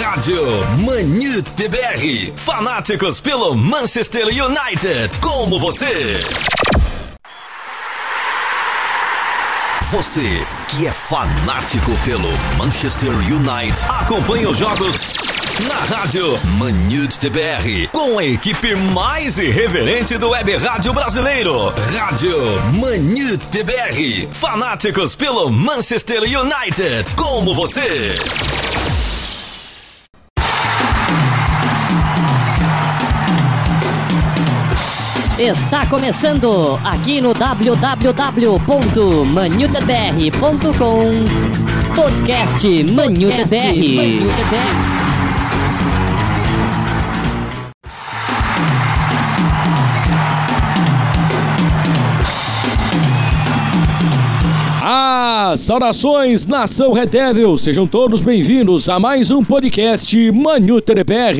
Rádio Manute TBR. Fanáticos pelo Manchester United. Como você. Você que é fanático pelo Manchester United, acompanhe os jogos na rádio Manute TBR, com a equipe mais irreverente do web rádio brasileiro. Rádio Manute TBR, fanáticos pelo Manchester United, como você. Está começando aqui no www.manutebr.com Podcast Manutebr. Ah, saudações, nação Red Devil! Sejam todos bem-vindos a mais um podcast Manutebr.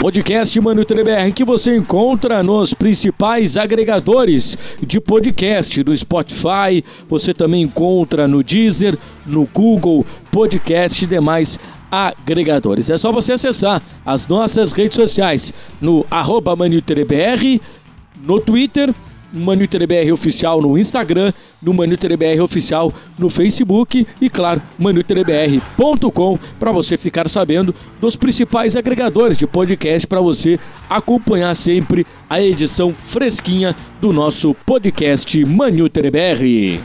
Podcast Mano BR que você encontra nos principais agregadores de podcast, no Spotify, você também encontra no Deezer, no Google Podcast e demais agregadores. É só você acessar as nossas redes sociais no arroba BR, no Twitter, ManuTBR Oficial no Instagram, no ManuTBR Oficial no Facebook e, claro, manutbr.com para você ficar sabendo dos principais agregadores de podcast para você acompanhar sempre a edição fresquinha do nosso podcast ManuTBR.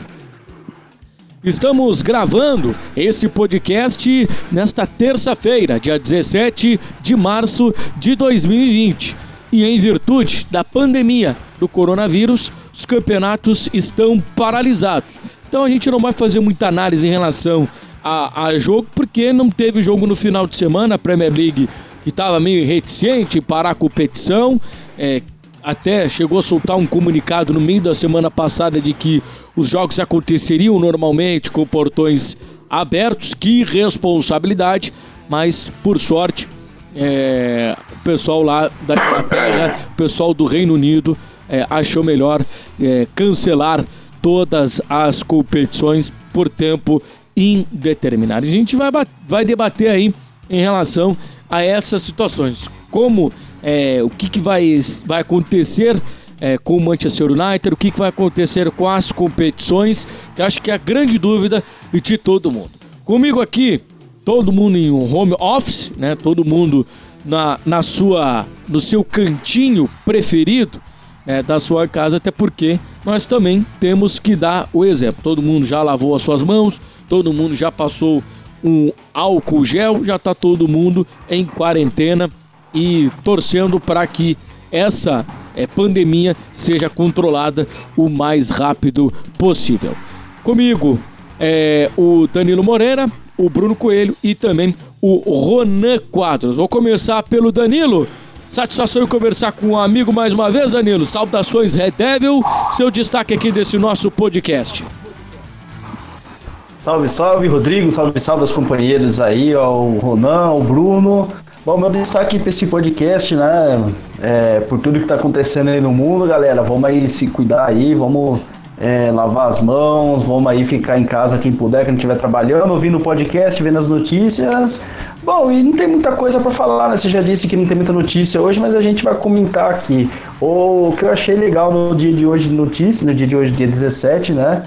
Estamos gravando esse podcast nesta terça-feira, dia 17 de março de 2020 e em virtude da pandemia do coronavírus, os campeonatos estão paralisados. Então a gente não vai fazer muita análise em relação a, a jogo, porque não teve jogo no final de semana, a Premier League que estava meio reticente em parar a competição, é, até chegou a soltar um comunicado no meio da semana passada de que os jogos aconteceriam normalmente com portões abertos, que responsabilidade, mas por sorte é, o pessoal lá da Inglaterra, o pessoal do Reino Unido é, achou melhor é, cancelar todas as competições por tempo indeterminado. A gente vai, vai debater aí em relação a essas situações. Como é, o que, que vai, vai acontecer é, com o Manchester United, o que, que vai acontecer com as competições, que acho que é a grande dúvida de todo mundo. Comigo aqui, todo mundo em um home office, né? Todo mundo na, na sua, no seu cantinho preferido né, da sua casa, até porque nós também temos que dar o exemplo. Todo mundo já lavou as suas mãos, todo mundo já passou um álcool gel, já está todo mundo em quarentena e torcendo para que essa é, pandemia seja controlada o mais rápido possível. Comigo é o Danilo Moreira, o Bruno Coelho e também o Ronan Quadros. Vou começar pelo Danilo. Satisfação em conversar com um amigo mais uma vez, Danilo. Saudações, Red Devil. Seu destaque aqui desse nosso podcast. Salve, salve, Rodrigo. Salve, salve aos companheiros aí, ó, o Ronan, o Bruno. Bom, meu destaque para esse podcast, né? É, por tudo que está acontecendo aí no mundo, galera. Vamos aí se cuidar aí, vamos é, lavar as mãos, vamos aí ficar em casa quem puder, quem estiver trabalhando, ouvindo o podcast, vendo as notícias. Bom, e não tem muita coisa para falar, né? Você já disse que não tem muita notícia hoje, mas a gente vai comentar aqui. O que eu achei legal no dia de hoje de notícia, no dia de hoje, dia 17, né?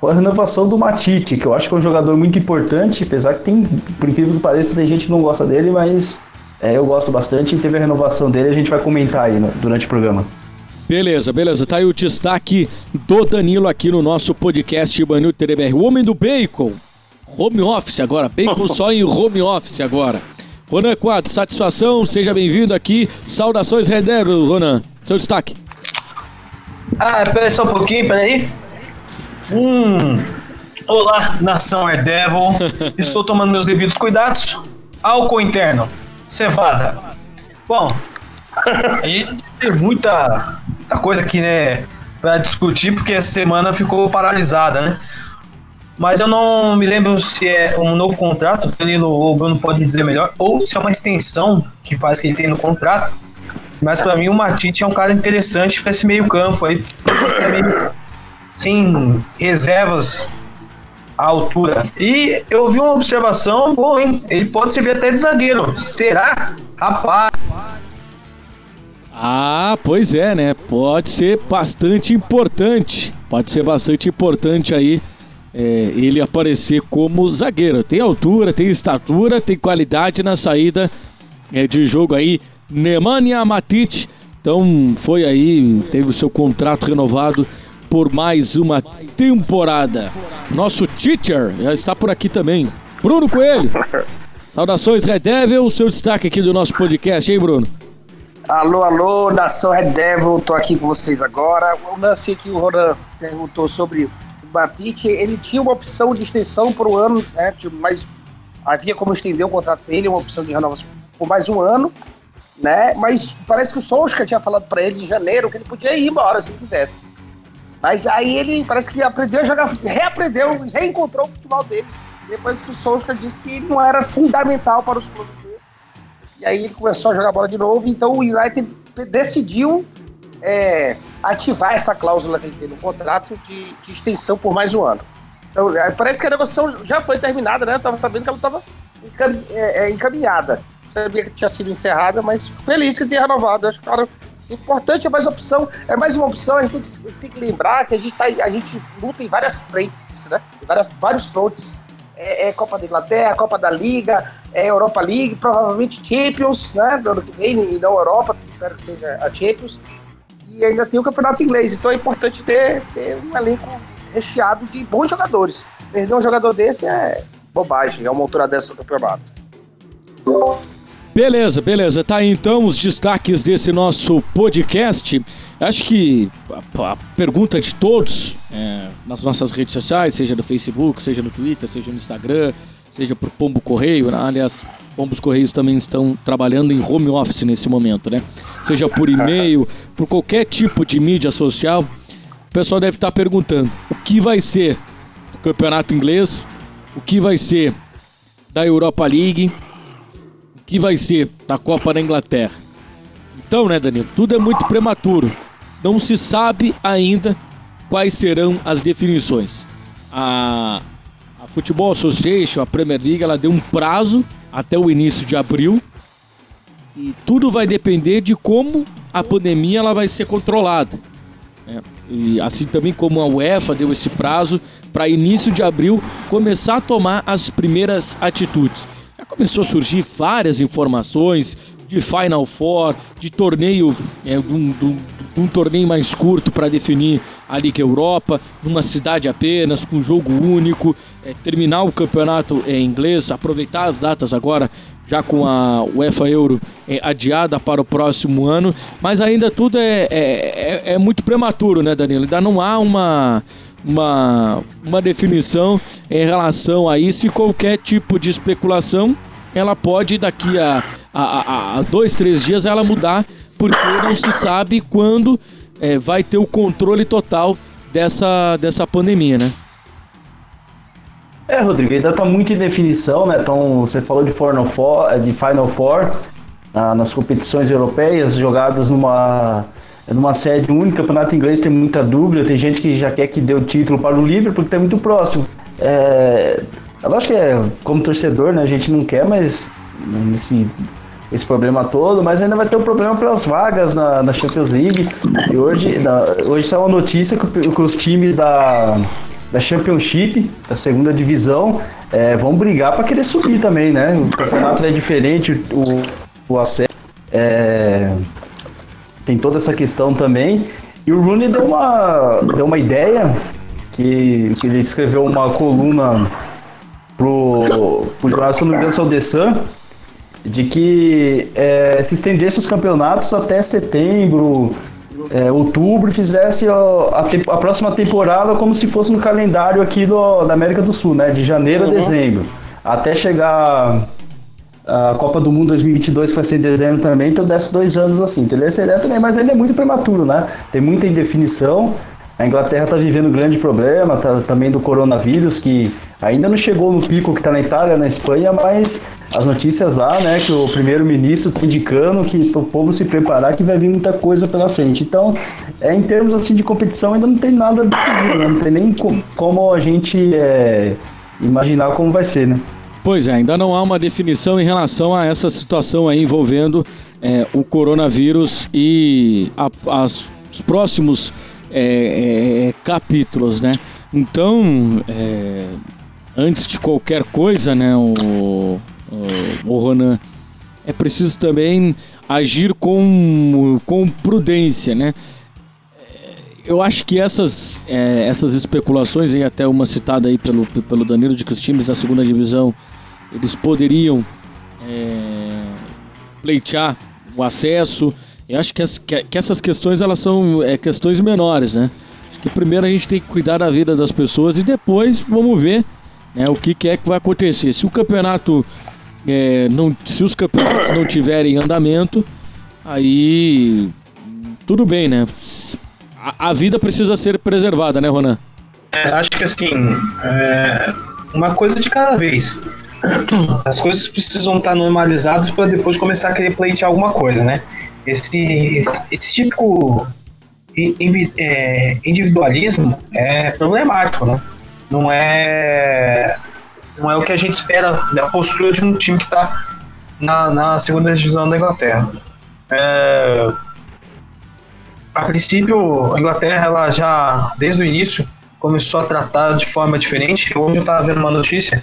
Foi a renovação do Matite, que eu acho que é um jogador muito importante, apesar que tem, por incrível que pareça, tem gente que não gosta dele, mas é, eu gosto bastante e teve a renovação dele, a gente vai comentar aí no, durante o programa. Beleza, beleza. Tá aí o destaque do Danilo aqui no nosso podcast Banil TDBR. O homem do bacon. Home office agora. Bacon só em home office agora. Ronan 4, satisfação. Seja bem-vindo aqui. Saudações, Redero, Ronan. Seu destaque. Ah, espera só um pouquinho, peraí. Hum. Olá, nação Devil. Estou tomando meus devidos cuidados. Álcool interno. Cevada. Bom, a gente tem muita coisa aqui, né, para discutir, porque essa semana ficou paralisada, né? Mas eu não me lembro se é um novo contrato, o Danilo ou o Bruno pode dizer melhor, ou se é uma extensão que faz que ele tem no contrato. Mas para mim o Matite é um cara interessante para esse meio campo aí. Sem reservas a altura. E eu vi uma observação, bom, hein? Ele pode servir até de zagueiro. Será? Rapaz. Ah, pois é, né? Pode ser bastante importante. Pode ser bastante importante aí é, ele aparecer como zagueiro. Tem altura, tem estatura, tem qualidade na saída é, de jogo aí. Nemanja Matic. Então foi aí, teve o seu contrato renovado por mais uma temporada. Nosso teacher já está por aqui também. Bruno Coelho. Saudações, Red Devil. O seu destaque aqui do nosso podcast, hein, Bruno? Alô, alô, nação Red Devil, tô aqui com vocês agora. O lance que o Ronan perguntou sobre o Matite, ele tinha uma opção de extensão por um ano, né? Mas havia como estender o contrato dele, uma opção de renovação por mais um ano, né? Mas parece que o Solskjaer tinha falado para ele em janeiro que ele podia ir embora se ele quisesse. Mas aí ele parece que aprendeu a jogar, reaprendeu, reencontrou o futebol dele. Depois que o Solskjaer disse que não era fundamental para os clubes. E aí ele começou a jogar bola de novo. Então o United decidiu é, ativar essa cláusula que ele tem no contrato de, de extensão por mais um ano. Então, parece que a negociação já foi terminada, né? Eu tava sabendo que ela estava encam, é, é, encaminhada. Sabia que tinha sido encerrada, mas feliz que tenha renovado. Acho que cara, importante é mais opção, é mais uma opção. A gente tem que, tem que lembrar que a gente, tá, a gente luta em várias frentes, né? Várias, vários frontes. É, é, Copa da Inglaterra, Copa da Liga, é Europa League, provavelmente Champions, né? Do ano que vem, e não Europa, espero que seja a Champions. E ainda tem o Campeonato Inglês, então é importante ter, ter um elenco recheado de bons jogadores. Perder um jogador desse é bobagem, é uma altura dessa do campeonato. Beleza, beleza. Tá aí então os destaques desse nosso podcast. Acho que a, a pergunta de todos é, nas nossas redes sociais, seja no Facebook, seja no Twitter, seja no Instagram, seja por Pombo Correio, né? aliás, Pombos Correios também estão trabalhando em home office nesse momento, né? Seja por e-mail, por qualquer tipo de mídia social, o pessoal deve estar perguntando o que vai ser do Campeonato Inglês, o que vai ser da Europa League, que vai ser da Copa da Inglaterra. Então, né, Danilo, tudo é muito prematuro. Não se sabe ainda quais serão as definições. A, a Football Association, a Premier League, ela deu um prazo até o início de abril e tudo vai depender de como a pandemia ela vai ser controlada. É, e assim também como a UEFA deu esse prazo para início de abril começar a tomar as primeiras atitudes começou a surgir várias informações de Final Four, de torneio, é, de, um, de, um, torneio mais curto para definir a Liga Europa, numa cidade apenas, com jogo único, é, terminar o campeonato em inglês, aproveitar as datas agora, já com a UEFA Euro é, adiada para o próximo ano, mas ainda tudo é, é, é, é muito prematuro, né, Danilo? Ainda não há uma uma, uma definição em relação a isso e qualquer tipo de especulação ela pode daqui a, a, a, a dois, três dias ela mudar porque não se sabe quando é, vai ter o controle total dessa, dessa pandemia, né? É, Rodrigo, ainda está muito em definição, né? Então, você falou de Final Four, de Final Four na, nas competições europeias, jogadas numa é numa sede única, o campeonato inglês tem muita dúvida, tem gente que já quer que dê o título para o Liverpool porque está muito próximo. É, eu acho que é, como torcedor, né, a gente não quer mais esse, esse problema todo, mas ainda vai ter um problema pelas vagas na, na Champions League. E hoje, na, hoje saiu uma notícia que, que os times da, da Championship, da segunda divisão, é, vão brigar para querer subir também, né? O campeonato é diferente, o, o acesso. É, tem toda essa questão também. E o Rooney deu uma, deu uma ideia que, que ele escreveu uma coluna pro, pro jornal, se não me engano, The Sun, de que é, se estendesse os campeonatos até setembro, é, outubro, fizesse a, a, a, próxima temporada como se fosse no calendário aqui do, da América do Sul, né? De janeiro uhum. a dezembro. Até chegar a Copa do Mundo 2022, que vai ser em dezembro também, então desce dois anos assim, entendeu? Essa ideia também, mas ainda é muito prematuro, né? Tem muita indefinição. A Inglaterra está vivendo um grande problema tá, também do coronavírus, que ainda não chegou no pico que está na Itália, na Espanha, mas as notícias lá, né, que o primeiro-ministro está indicando que o povo se preparar que vai vir muita coisa pela frente. Então, é, em termos assim de competição, ainda não tem nada decidido, né? não tem nem como a gente é, imaginar como vai ser, né? Pois é, ainda não há uma definição em relação a essa situação aí envolvendo é, o coronavírus e a, as, os próximos é, é, capítulos, né? Então, é, antes de qualquer coisa, né, o, o, o Ronan, é preciso também agir com, com prudência, né? Eu acho que essas, é, essas especulações, e até uma citada aí pelo, pelo Danilo, de que os times da segunda divisão eles poderiam é, pleitear o acesso. Eu acho que, as, que, que, essas questões elas são é, questões menores, né? Acho que primeiro a gente tem que cuidar da vida das pessoas e depois vamos ver né, o que, que é que vai acontecer. Se o campeonato é, não, se os campeonatos não tiverem andamento, aí tudo bem, né? A, a vida precisa ser preservada, né, Ronan? É, acho que assim, é, uma coisa de cada vez. As coisas precisam estar normalizadas para depois começar a querer pleitear alguma coisa, né? Esse, esse, esse tipo é, individualismo é problemático, né? Não é, não é o que a gente espera da postura de um time que está na, na segunda divisão da Inglaterra. É, a princípio, a Inglaterra ela já, desde o início, começou a tratar de forma diferente. Hoje eu estava vendo uma notícia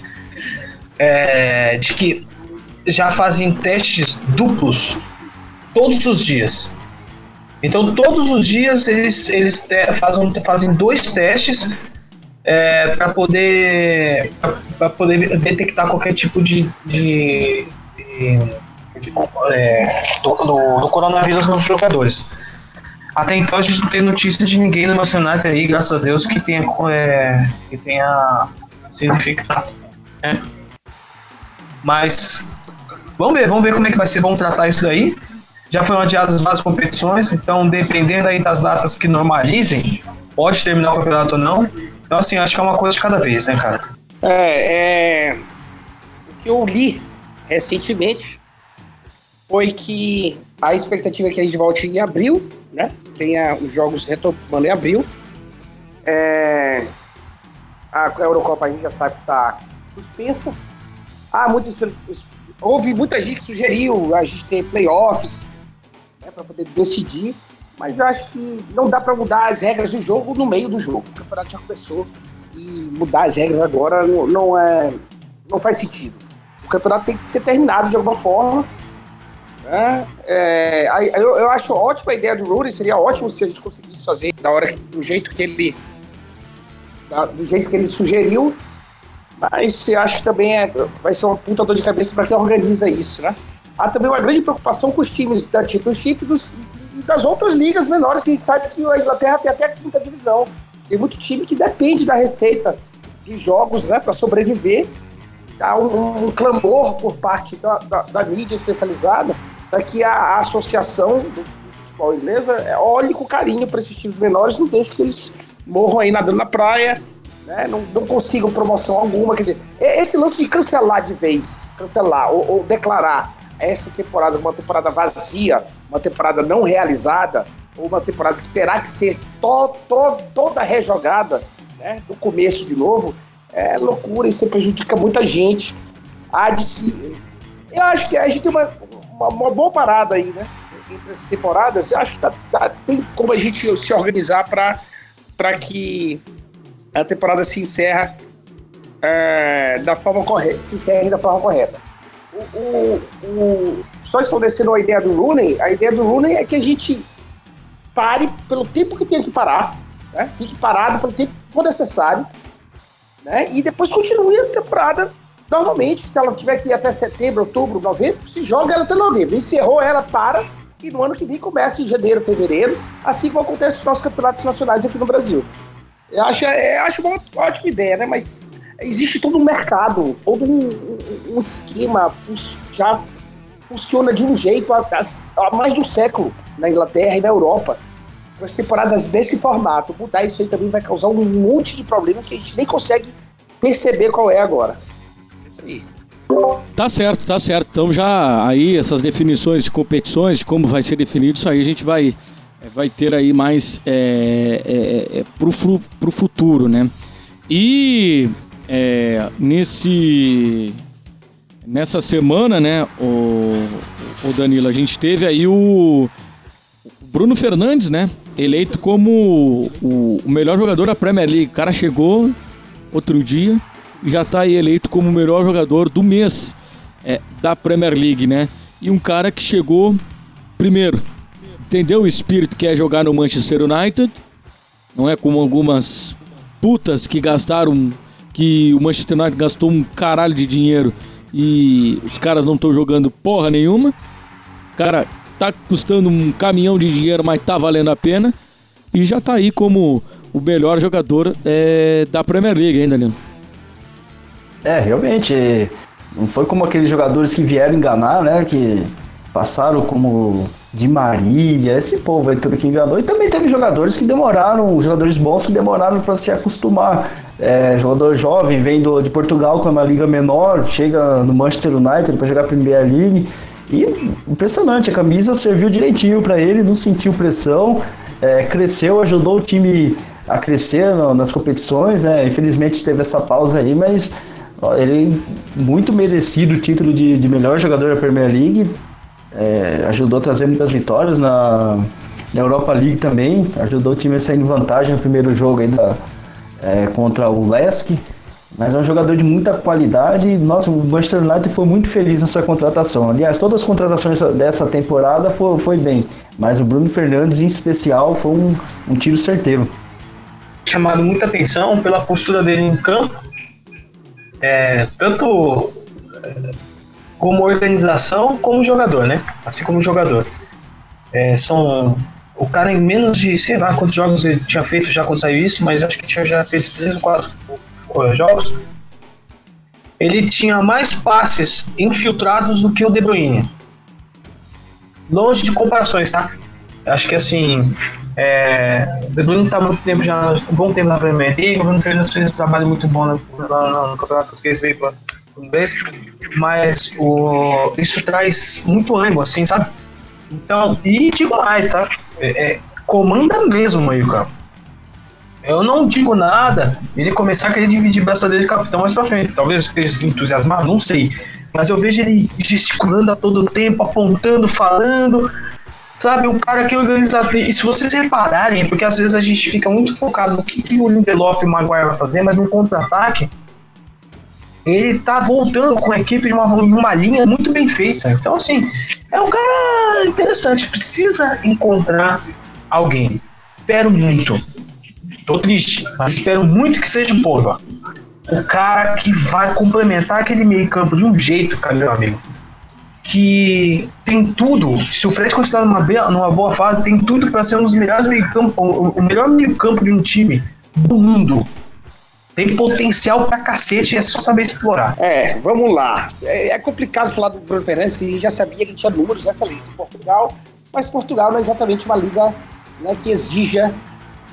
é, de que já fazem testes duplos todos os dias. Então, todos os dias eles, eles fazem, fazem dois testes é, para poder, poder detectar qualquer tipo de, de, de, de é, do, do, do, coronavírus nos jogadores. Até então a gente não tem notícia de ninguém no Nacional aí, graças a Deus, que tenha, é, que tenha sido infectado. Né? Mas vamos ver, vamos ver como é que vai ser, vamos tratar isso daí. Já foram adiadas várias competições, então dependendo aí das datas que normalizem, pode terminar o campeonato ou não. Então assim, acho que é uma coisa de cada vez, né, cara? É, é... o que eu li recentemente foi que a expectativa é que a gente volte em abril, né? Tenha os jogos retomando em abril. É... A Eurocopa a gente já sabe que está suspensa, ah, muitas, houve muita gente que sugeriu a gente ter playoffs né, para poder decidir, mas eu acho que não dá para mudar as regras do jogo no meio do jogo. O campeonato já começou e mudar as regras agora não, não, é, não faz sentido. O campeonato tem que ser terminado de alguma forma. Né? É, eu, eu acho ótima a ideia do Rooney, seria ótimo se a gente conseguisse fazer da hora do jeito que ele do jeito que ele sugeriu, mas acho que também é, vai ser uma puta dor de cabeça para quem organiza isso, né? Há também uma grande preocupação com os times da Championship dos, das outras ligas menores, que a gente sabe que a Inglaterra tem até a quinta divisão. Tem muito time que depende da receita de jogos né, para sobreviver. Há um, um, clamor por parte da, da, da mídia especializada para que a, a associação do, do futebol inglesa é, olhe com carinho para esses times menores, não deixe que eles morram aí nadando na praia né? Não, não consigam promoção alguma. Quer dizer, esse lance de cancelar de vez, cancelar ou, ou declarar essa temporada uma temporada vazia, uma temporada não realizada, ou uma temporada que terá que ser to, to, toda rejogada, né, do começo de novo, é loucura, isso prejudica muita gente. Há de se... Eu acho que a gente tem uma, uma, uma boa parada aí, né? Entre as temporadas, eu acho que tá, tá, tem como a gente se organizar para que a temporada se encerra é, da forma correta, se encerra da forma correta. O, o, só estabelecendo a ideia do Rooney, a ideia do Rooney é que a gente pare pelo tempo que tem que parar, né? fique parado pelo tempo que for necessário, né? e depois continue a temporada normalmente. Se ela tiver que ir até setembro, outubro, novembro, se joga ela até novembro. Encerrou ela, para, e no ano que vem começa em janeiro, fevereiro, assim como acontece nos nossos campeonatos nacionais aqui no Brasil. Eu acho, eu acho uma ótima ideia, né? Mas existe todo um mercado, todo um, um esquema, já funciona de um jeito há, há, mais de um século na Inglaterra e na Europa. duas temporadas desse formato. Mudar isso aí também vai causar um monte de problema que a gente nem consegue perceber qual é agora. É isso aí. Tá certo, tá certo. Então já aí essas definições de competições, de como vai ser definido, isso aí a gente vai, vai ter aí mais é, é, é, pro, pro futuro, né? E é, nesse nessa semana, né, o, o Danilo, a gente teve aí o Bruno Fernandes, né, eleito como o, o melhor jogador da Premier League. O cara chegou outro dia e já está aí eleito como o melhor jogador do mês é, da Premier League, né? E um cara que chegou primeiro, entendeu o espírito que é jogar no Manchester United, não é como algumas putas que gastaram, que o Manchester United gastou um caralho de dinheiro e os caras não estão jogando porra nenhuma. Cara, tá custando um caminhão de dinheiro, mas tá valendo a pena. E já tá aí como o melhor jogador é, da Premier League, ainda, Danilo? É, realmente. Não foi como aqueles jogadores que vieram enganar, né? Que passaram como de Maria, esse povo aí tudo que enganou. E também teve jogadores que demoraram, jogadores bons que demoraram para se acostumar. É, jogador jovem, vem do, de Portugal, com uma liga menor, chega no Manchester United para jogar a Premier League. E impressionante, a camisa serviu direitinho para ele, não sentiu pressão, é, cresceu, ajudou o time a crescer no, nas competições. Né? Infelizmente teve essa pausa aí, mas ele muito merecido o título de, de melhor jogador da Premier League. É, ajudou a trazer muitas vitórias na, na, Europa League também, ajudou o time a sair em vantagem no primeiro jogo ainda é, contra o Lesk. Mas é um jogador de muita qualidade. Nossa, o Manchester United foi muito feliz nessa contratação. Aliás, todas as contratações dessa temporada foi, foi bem. Mas o Bruno Fernandes, em especial, foi um, um tiro certeiro. Chamado muita atenção pela postura dele em campo. É, tanto como organização, como jogador, né? Assim como jogador. É, são o cara em menos de, sei lá quantos jogos ele tinha feito já quando saiu isso, mas acho que tinha já feito três ou quatro jogos. Ele tinha mais passes infiltrados do que o De Bruyne. Longe de comparações, tá? Acho que assim, é, o De Bruyne tá muito tempo já, um bom tempo na Premier League, o Bruno Fernandes fez um trabalho muito bom no, no, no Campeonato Português, veio para inglês, mas o, isso traz muito ânimo, assim, sabe? Então, e digo mais, tá? É, é, comanda mesmo o meio campo. Eu não digo nada ele começar a querer dividir braça dele de capitão mais pra frente. Talvez eu esteja entusiasmado, não sei. Mas eu vejo ele gesticulando a todo tempo, apontando, falando. Sabe, um cara que organiza. E se vocês repararem, porque às vezes a gente fica muito focado no que, que o Lindelof e o Maguire vai fazer, mas no contra-ataque, ele tá voltando com a equipe de uma, uma linha muito bem feita. Então, assim, é um cara interessante. Precisa encontrar alguém. Espero muito. Tô triste, mas espero muito que seja o Pogba. O cara que vai complementar aquele meio-campo de um jeito, cara, meu amigo. Que tem tudo. Se o Fred continuar numa, numa boa fase, tem tudo para ser um dos melhores meio-campo, o melhor meio-campo de um time do mundo. Tem potencial pra cacete, é só saber explorar. É, vamos lá. É, é complicado falar do Bruno Fernandes, que a gente já sabia que tinha números excelentes em Portugal, mas Portugal não é exatamente uma liga né, que exija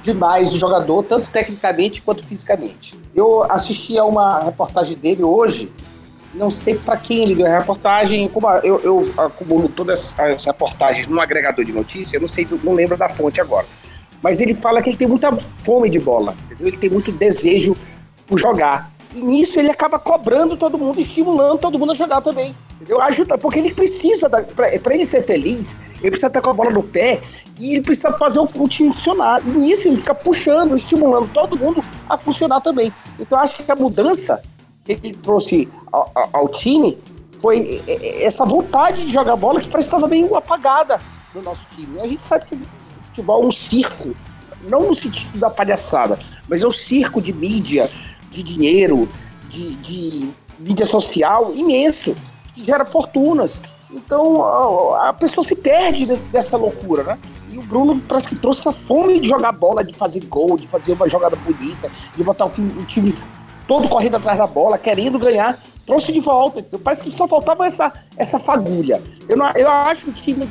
demais o jogador, tanto tecnicamente quanto fisicamente. Eu assisti a uma reportagem dele hoje, não sei para quem ele deu a reportagem, como eu, eu acumulo todas as reportagens num agregador de notícias, não sei, não lembro da fonte agora. Mas ele fala que ele tem muita fome de bola, entendeu? ele tem muito desejo por jogar. E nisso ele acaba cobrando todo mundo, estimulando todo mundo a jogar também. Entendeu? Ajuda, porque ele precisa, para ele ser feliz, ele precisa estar com a bola no pé e ele precisa fazer o, time funcionar. E nisso ele fica puxando, estimulando todo mundo a funcionar também. Então acho que a mudança que ele trouxe ao, ao time foi essa vontade de jogar bola que parece que estava meio apagada no nosso time. A gente sabe que o futebol é um circo, não no sentido da palhaçada, mas é um circo de mídia, de dinheiro, de, de mídia social imenso, que gera fortunas. Então a, a pessoa se perde dessa loucura, né? E o Bruno parece que trouxe essa fome de jogar bola, de fazer gol, de fazer uma jogada bonita, de botar o, o time todo correndo atrás da bola, querendo ganhar. Trouxe de volta. Então, parece que só faltava essa, essa fagulha. Eu, não, eu acho que o time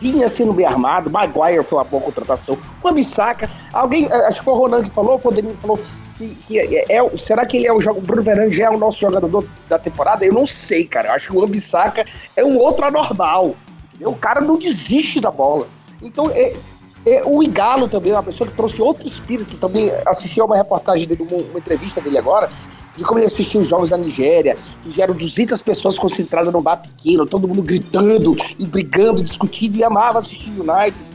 vinha sendo bem armado. Maguire foi uma boa contratação. O Bissaka, alguém, eh, acho que foi o Ronan que falou, foi o Danilo que falou. Que, que é, é, será que ele é o jogo? Bruno Fernandes já é o nosso jogador da temporada? Eu não sei, cara. Eu acho que o Ambissaca é um outro anormal. Entendeu? O cara não desiste da bola. Então, é, é, o Igalo também, uma pessoa que trouxe outro espírito, também assisti a uma reportagem dele, uma, uma entrevista dele agora, de como ele assistiu os jogos da Nigéria, que eram 200 pessoas concentradas num bar pequeno, todo mundo gritando e brigando, discutindo, e amava assistir United.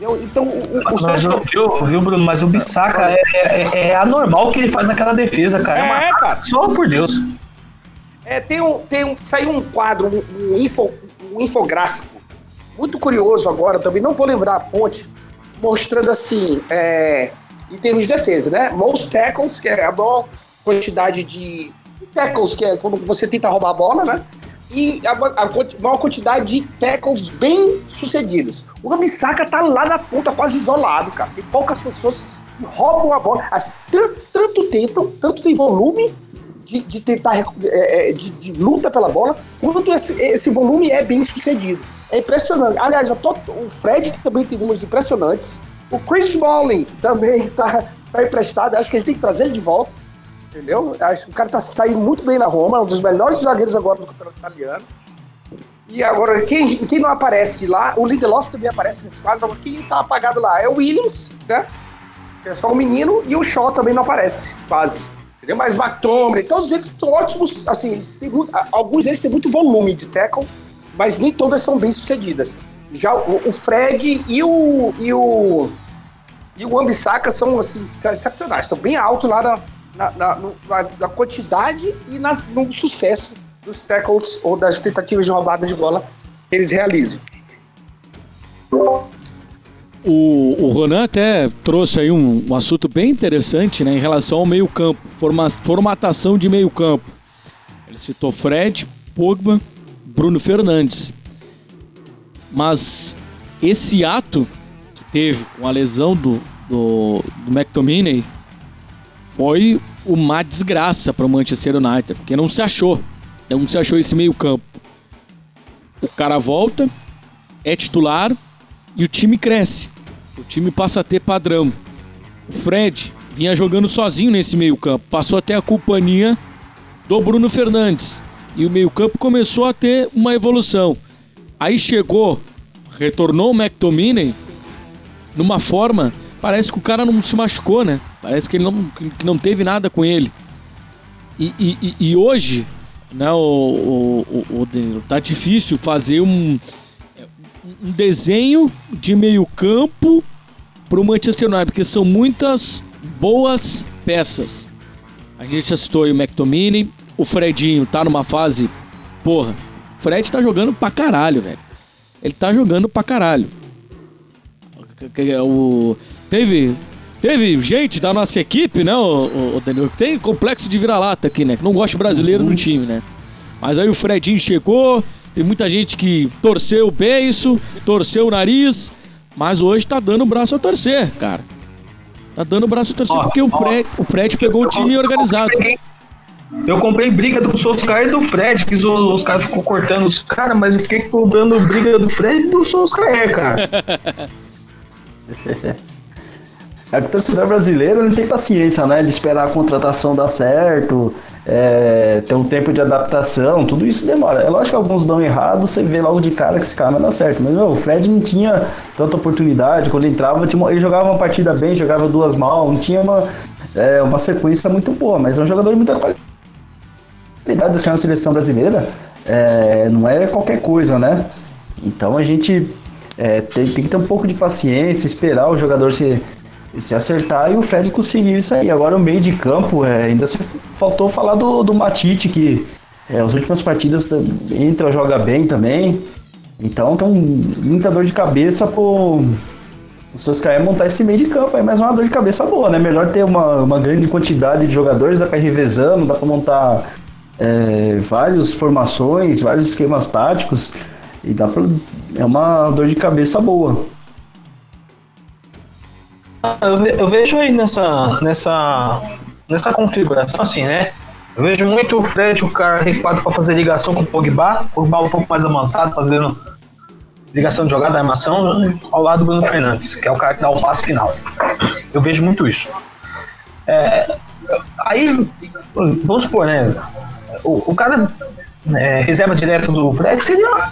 Entendeu? Então, o, o mas, viu, viu, Bruno? Mas o Bissaka é, é, é, anormal o que ele faz naquela defesa, cara. É, uma... É, cara. Só por Deus. É, tem um, tem um, saiu um quadro, um, um, info, um infográfico muito curioso agora, também não vou lembrar a fonte, mostrando assim, é, em termos de defesa, né? Most tackles, que é a maior quantidade de, de tackles, que é quando você tenta roubar a bola, né? E a, a, maior quantidade de tackles bem sucedidos. O Gamisaka tá lá na ponta, quase isolado, cara. Tem poucas pessoas que roubam a bola. Tanto, tanto tentam, tanto tem volume de, de tentar é, é, de, de, luta pela bola, quanto esse, esse volume é bem sucedido. É impressionante. Aliás, tô, o Fred também tem números impressionantes. O Chris Smalling também tá, tá emprestado. Acho que a gente tem que trazer ele de volta. Entendeu? Acho que o cara tá saindo muito bem na Roma, é um dos melhores zagueiros agora do campeonato italiano. E agora, quem, quem não aparece lá, o Lindelof também aparece nesse quadro, mas quem tá apagado lá é o Williams, né? Que é só um menino, e o Shaw também não aparece, quase. Entendeu? Mas McTominay, todos eles são ótimos, assim, eles têm muito, alguns deles têm muito volume de tackle, mas nem todas são bem sucedidas. Já o, o Fred e o, e o e o Ambissaca são assim, excepcionais, estão bem altos lá na, na, na, na, quantidade e na, no sucesso dos tackles ou das tentativas de roubada de bola que eles realizam. O, o Ronan até trouxe aí um, um assunto bem interessante né, em relação ao meio-campo, forma, formatação de meio-campo. Ele citou Fred, Pogba, Bruno Fernandes. Mas esse ato que teve com a lesão do, do, do McTominay foi uma desgraça para o Manchester United, porque não se achou, não se achou esse meio-campo. O cara volta, é titular e o time cresce. O time passa a ter padrão. O Fred vinha jogando sozinho nesse meio-campo, passou até a companhia do Bruno Fernandes. E o meio-campo começou a ter uma evolução. Aí chegou, retornou o McTominay numa forma. Parece que o cara não se machucou, né? Parece que ele não, que não teve nada com ele. E, e, e hoje, né, o, o, o, o, tá difícil fazer um, um desenho de meio campo para o Manchester United, porque são muitas boas peças. A gente já citou aí o McTominay, o Fredinho tá numa fase, porra, o Fred tá jogando pra caralho, velho. Ele tá jogando pra caralho. O, teve, teve gente da nossa equipe, né, o, o tem complexo de vira-lata aqui, né, que não gosta brasileiro no time, né. Mas aí o Fredinho chegou, tem muita gente que torceu o beiço, torceu o nariz, mas hoje tá dando o braço a torcer, cara. Tá dando o braço a torcer ó, porque ó, o, Fred, o Fred pegou o time organizado. Eu comprei briga do Soscar e do Fred, que os, os caras ficou cortando os caras, mas eu fiquei comprando briga do Fred e do Soscar, cara. É que o torcedor brasileiro não tem paciência, né? De esperar a contratação dar certo, é, ter um tempo de adaptação, tudo isso demora. É lógico que alguns dão errado, você vê logo de cara que esse cara vai dar certo. Mas meu, o Fred não tinha tanta oportunidade, quando entrava, ele jogava uma partida bem, jogava duas mal, não tinha uma, é, uma sequência muito boa, mas é um jogador de muita qualidade. A ser uma seleção brasileira é, não é qualquer coisa, né? Então a gente é, tem, tem, que ter um pouco de paciência, esperar o jogador se se acertar e o Fred conseguiu isso aí. Agora o meio de campo, é, ainda faltou falar do, do Matite, que é, as últimas partidas entra, joga bem também. Então tem muita dor de cabeça pro os seus caras montar esse meio de campo aí, mas uma dor de cabeça boa, né? Melhor ter uma, uma grande quantidade de jogadores, dá pra ir revezando, dá pra montar é, várias formações, vários esquemas táticos. E dá pra, é uma dor de cabeça boa. Eu, vejo aí nessa, nessa, nessa configuração assim, né? Eu vejo muito o Fred, o cara recuado para fazer ligação com o Pogba, o Pogba um pouco mais avançado, fazendo ligação de jogada, armação, ao lado do Bruno Fernandes, que é o cara que dá o passe final. Eu vejo muito isso. É, aí, vamos supor, né? O, o cara é, reserva direto do Fred seria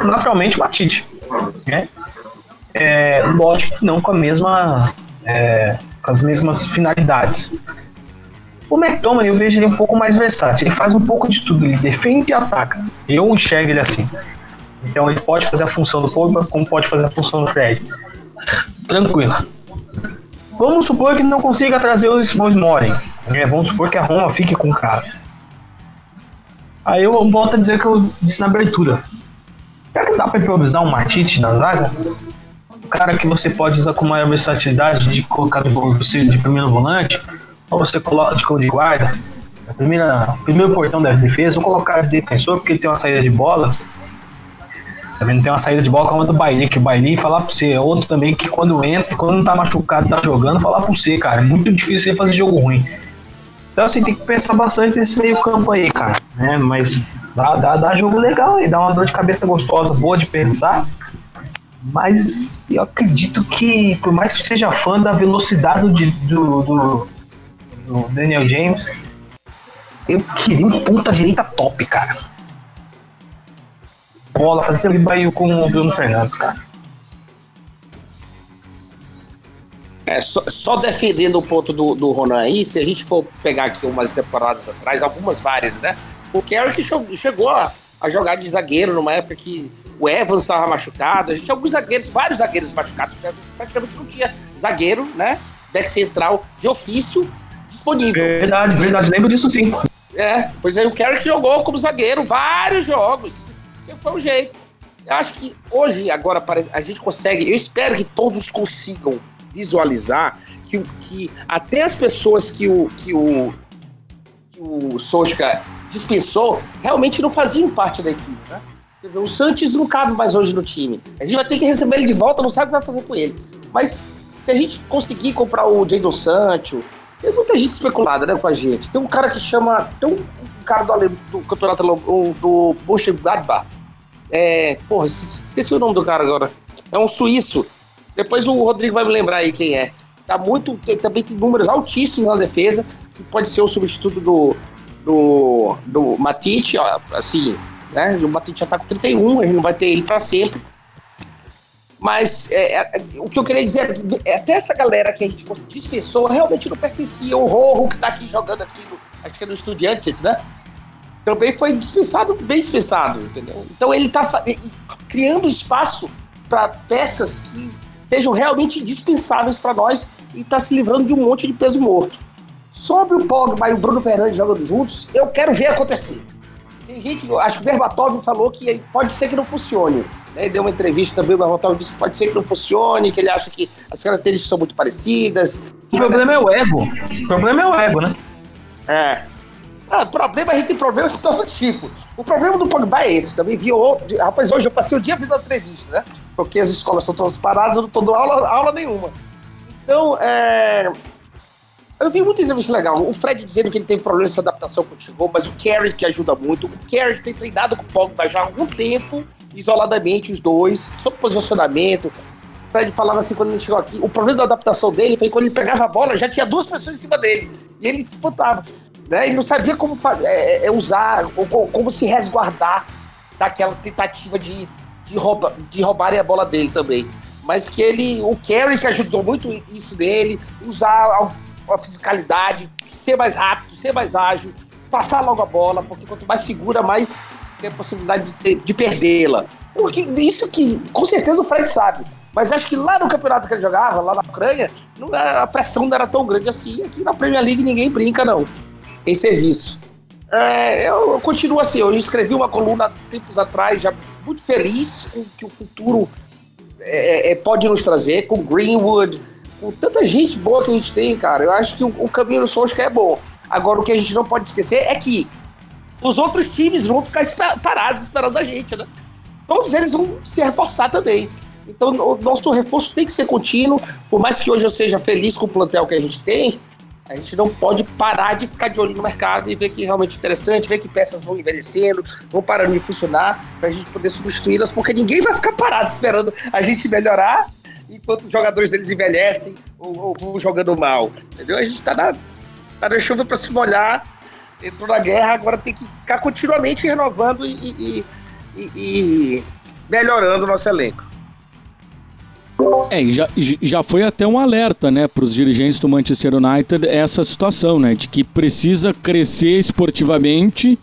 naturalmente o Matite. Né? É, lógico que não com a mesma. É, com as mesmas finalidades. O McTominay eu vejo ele um pouco mais versátil. Ele faz um pouco de tudo. Ele defende e ataca. Eu enxergo ele assim. Então ele pode fazer a função do Pogba, como pode fazer a função do Fred. Tranquilo. Vamos supor que não consiga trazer o Smolley. Né? Vamos supor que a Roma fique com o cara. Aí eu volto a dizer que eu disse na abertura. Será que dá para improvisar um Matite na zaga? Cara que você pode usar com maior versatilidade de colocar você de primeiro volante, ou você coloca de de guarda, primeira, primeiro portão da defesa, ou colocar de defensor porque ele tem uma saída de bola. Também não tem uma saída de bola como a do Bailey, que o Bailey falar pra você, é outro também que quando entra, quando não tá machucado, tá jogando, falar pra você, cara. É muito difícil você fazer jogo ruim. Então assim, tem que pensar bastante nesse meio campo aí, cara. Né? Mas dá, dá, dá jogo legal aí, dá uma dor de cabeça gostosa, boa de pensar. Mas eu acredito que, por mais que seja fã da velocidade do, do, do, do Daniel James, eu queria um ponta direita top, cara. Bola, fazer aquele baio com o Bruno Fernandes, cara. É, só, só, defendendo o ponto do, do Ronan aí, se a gente for pegar aqui umas temporadas atrás, algumas várias, né? O Carrick chegou a, a jogar de zagueiro numa época que o Evans estava machucado. A gente tinha alguns zagueiros, vários zagueiros machucados, praticamente não tinha zagueiro, né? Back central de ofício disponível. Verdade, verdade, lembro disso sim. É, pois aí o Carrick jogou como zagueiro vários jogos. Foi o jeito. Eu acho que hoje, agora, a gente consegue. Eu espero que todos consigam visualizar que, que até as pessoas que o, que o, que o Soska dispensou realmente não faziam parte da equipe. Né? O Santos não cabe mais hoje no time. A gente vai ter que receber ele de volta, não sabe o que vai fazer com ele. Mas se a gente conseguir comprar o Jadon Sancho, tem muita gente especulada né, com a gente. Tem um cara que chama. Tem um, cara do, do campeonato do, do Bushgladbach. É, porra, esqueci o nome do cara agora. É um suíço depois o Rodrigo vai me lembrar aí quem é. Tá muito. Também tem números altíssimos na defesa, que pode ser o substituto do. do. do Matite, assim, né? O Matite já tá com 31, a gente não vai ter ele para sempre. Mas é, é, o que eu queria dizer é que é, até essa galera que a gente dispensou realmente não pertencia. O Rorro, que tá aqui jogando aqui, no, acho que é no Estudiantes, né? Também foi dispensado, bem dispensado, entendeu? Então ele tá criando espaço para peças que sejam realmente indispensáveis para nós e está se livrando de um monte de peso morto. Sobre o Pogba e o Bruno Fernandes jogando juntos, eu quero ver acontecer. Tem gente, acho que o Berbatov falou que pode ser que não funcione. Né? Deu uma entrevista também, o Berbatov disse que pode ser que não funcione, que ele acha que as características são muito parecidas. O problema é o ego. O problema é o ego, né? É. Ah, problema, a gente tem problemas de todo tipo. O problema do Pogba é esse. Também vi outro. Rapaz, hoje eu passei o dia vendo a entrevista, né? porque as escolas estão todas paradas, eu não estou dando aula, aula nenhuma. Então, é... eu vi muita entrevista legal. O Fred dizendo que ele teve problemas de adaptação quando chegou, mas o Carey que ajuda muito. O Carey tem treinado com o Pogba já há algum tempo, isoladamente, os dois, sobre posicionamento. O Fred falava assim quando ele chegou aqui, o problema da adaptação dele foi quando ele pegava a bola, já tinha duas pessoas em cima dele. E ele se espantava. Né? Ele não sabia como é, é, usar, ou, como se resguardar daquela tentativa de de, rouba, de roubarem a bola dele também. Mas que ele, o Kerry que ajudou muito isso dele, usar a, fisicalidade, ser mais rápido, ser mais ágil, passar logo a bola, porque quanto mais segura, mais tem a possibilidade de, de perdê-la. Porque isso que com certeza o Fred sabe. Mas acho que lá no campeonato que ele jogava, lá na Ucrânia, não, a pressão não era tão grande assim. Aqui na Premier League ninguém brinca, não, em serviço. É, eu, eu, continuo assim, eu escrevi uma coluna tempos atrás, já muito feliz com o que o futuro é, é, pode nos trazer, com Greenwood, com tanta gente boa que a gente tem, cara. Eu acho que o, o caminho do Solskjaer é bom. Agora, o que a gente não pode esquecer é que os outros times vão ficar parados esperando a gente, né? Todos eles vão se reforçar também. Então, o nosso reforço tem que ser contínuo. Por mais que hoje eu seja feliz com o plantel que a gente tem, A gente não pode parar de ficar de olho no mercado e ver que é realmente interessante, ver que peças vão envelhecendo, vão parando de funcionar, para a gente poder substituí-las, porque ninguém vai ficar parado esperando a gente melhorar enquanto os jogadores deles envelhecem ou, vão jogando mal. Entendeu? A gente está na, tá na chuva para se molhar, entrou na guerra, agora tem que ficar continuamente renovando e, e, e, e melhorando o nosso elenco. É, e já, já foi até um alerta, né, para os dirigentes do Manchester United essa situação, né, de que precisa crescer esportivamente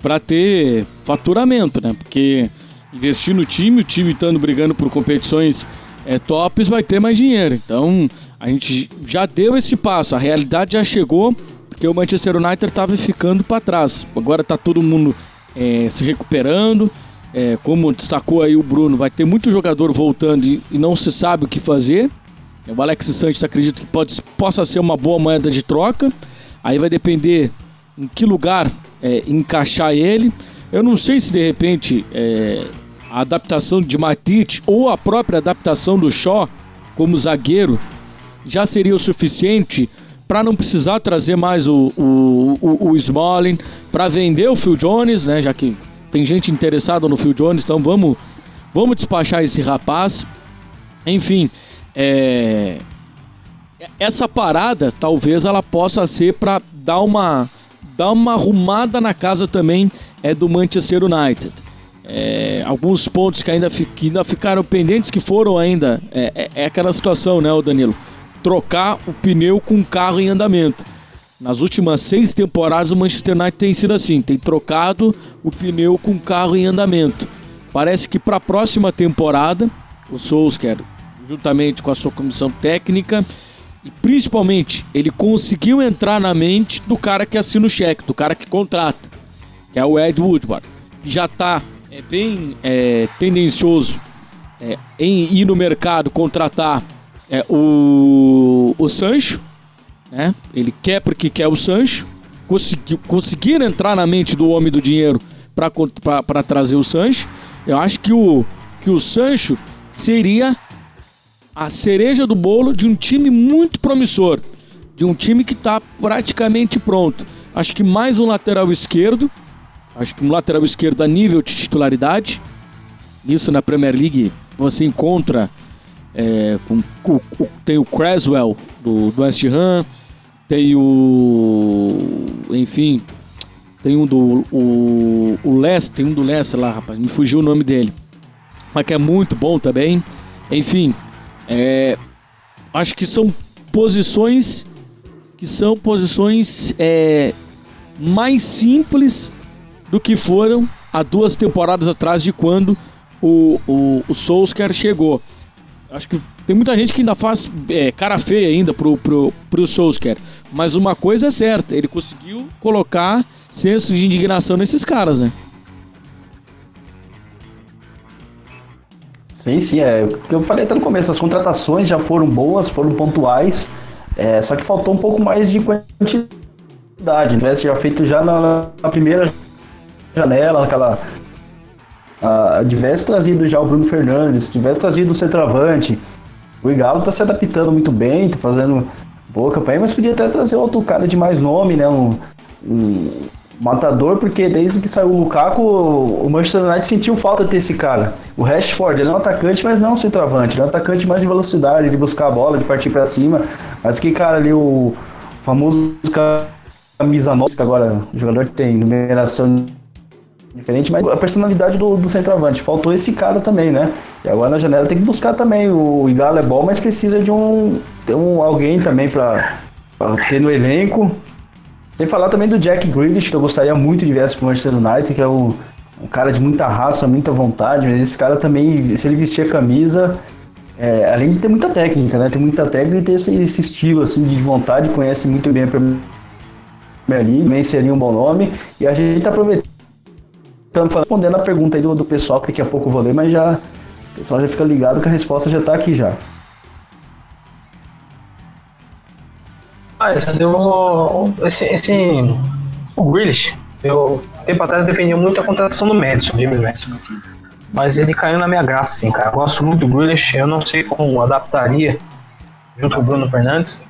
para ter faturamento, né, porque investir no time, o time estando brigando por competições é, tops, vai ter mais dinheiro. Então, a gente já deu esse passo, a realidade já chegou, porque o Manchester United estava ficando para trás. Agora está todo mundo é, se recuperando, é, como destacou aí o Bruno, vai ter muito jogador voltando e, e não se sabe o que fazer. O Alex Santos acredito que pode, possa ser uma boa moeda de troca. Aí vai depender em que lugar é, encaixar ele. Eu não sei se de repente é, a adaptação de Matite ou a própria adaptação do Shaw como zagueiro já seria o suficiente para não precisar trazer mais o, o, o, o Smalling, para vender o Phil Jones, né? Já que tem gente interessada no Phil Jones, então vamos, vamos despachar esse rapaz. Enfim, é... essa parada talvez ela possa ser para dar uma, dar uma arrumada na casa também é do Manchester United. É, alguns pontos que ainda, que ainda ficaram pendentes, que foram ainda. É, é, é aquela situação, né, Danilo? Trocar o pneu com o carro em andamento. Nas últimas seis temporadas, o Manchester United tem sido assim: tem trocado o pneu com o carro em andamento. Parece que para a próxima temporada, o Solskjaer, juntamente com a sua comissão técnica, e principalmente ele conseguiu entrar na mente do cara que assina o cheque, do cara que contrata, que é o Ed Woodward, que já está é, bem é, tendencioso é, em ir no mercado contratar é, o, o Sancho né? Ele quer porque quer o Sancho, conseguir, conseguir entrar na mente do homem do dinheiro para trazer o Sancho. Eu acho que o, que o Sancho seria a cereja do bolo de um time muito promissor, de um time que está praticamente pronto. Acho que mais um lateral esquerdo, acho que um lateral esquerdo a nível de titularidade. Isso na Premier League você encontra é, com, com, tem o Creswell do, do West Ham, tem o. Enfim. Tem um do. O, o Les, tem um do Les lá, rapaz. Me fugiu o nome dele. Mas que é muito bom também. Enfim. É, acho que são posições. Que são posições é, mais simples do que foram há duas temporadas atrás de quando o, o, o Solskjaer chegou. Acho que tem muita gente que ainda faz é, cara feia ainda pro, pro, pro Solskjaer. Mas uma coisa é certa, ele conseguiu colocar senso de indignação nesses caras, né? Sim, sim, é o que eu falei até no começo, as contratações já foram boas, foram pontuais, é, só que faltou um pouco mais de quantidade, tivesse já feito já na, na primeira janela, naquela ah, tivesse trazido já o Bruno Fernandes, tivesse trazido o centroavante, o Igalo tá se adaptando muito bem, tá fazendo boa campanha, mas podia até trazer outro cara de mais nome, né? Um, um matador, porque desde que saiu o Lukaku, o Manchester United sentiu falta de ter esse cara. O Rashford, ele é um atacante, mas não um centroavante. Ele é um atacante mais de velocidade, de buscar a bola, de partir para cima. Mas que cara ali, o famoso camisa 9, que agora o jogador que tem numeração diferente, mas a personalidade do, do centroavante. Faltou esse cara também, né? E agora na janela tem que buscar também. O Igalo é bom, mas precisa de um, de um alguém também para ter no elenco. Sem falar também do Jack Grealish, que eu gostaria muito de ver esse Manchester United, que é um, um, cara de muita raça, muita vontade. Mas esse cara também, se ele vestir a camisa, é, além de ter muita técnica, né? Tem muita técnica e ter esse, esse estilo assim, de vontade, conhece muito bem a Premier League, também seria um bom nome. E a gente está aproveitando estamos respondendo a pergunta aí do, do pessoal, que daqui a pouco eu vou ler, mas já o pessoal já fica ligado que a resposta já está aqui já. Ah, essa deu. Esse. esse o Grealish, eu tempo atrás defendia muito a contratação do Madison, Jimmy Madison. Mas ele caiu na minha graça, sim, cara. Eu gosto muito do Grealish, eu não sei como adaptaria junto com o Bruno Fernandes.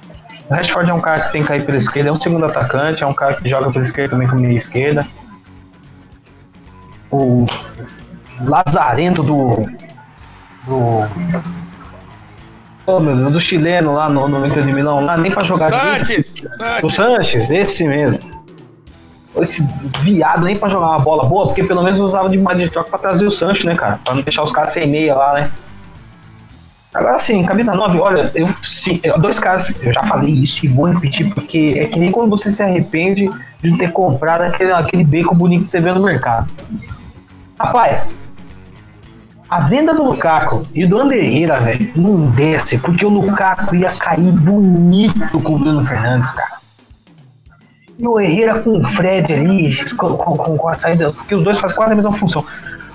O Rashford é um cara que tem que cair pela esquerda, é um segundo atacante, é um cara que joga pela esquerda também como meia esquerda. O Lazarento do. do. Oh, meu Deus, do chileno lá no, no Inter de Milão, lá nem pra jogar. Sanches! O Sanches, esse mesmo. Esse viado nem pra jogar uma bola boa, porque pelo menos usava de moeda de troca pra trazer o Sanches, né, cara? Pra não deixar os caras sem meia lá, né? Agora sim, camisa 9, olha, eu sim, dois caras, eu já falei isso e vou repetir, porque é que nem quando você se arrepende de ter comprado aquele, aquele bacon bonito que você vê no mercado. Rapaz, a venda do Lukaku e do Ander Herrera, velho, não desce, porque o Lukaku ia cair bonito com o Bruno Fernandes, cara. E o Herrera com o Fred ali, com, com- com- a saída, porque os dois fazem quase a mesma função.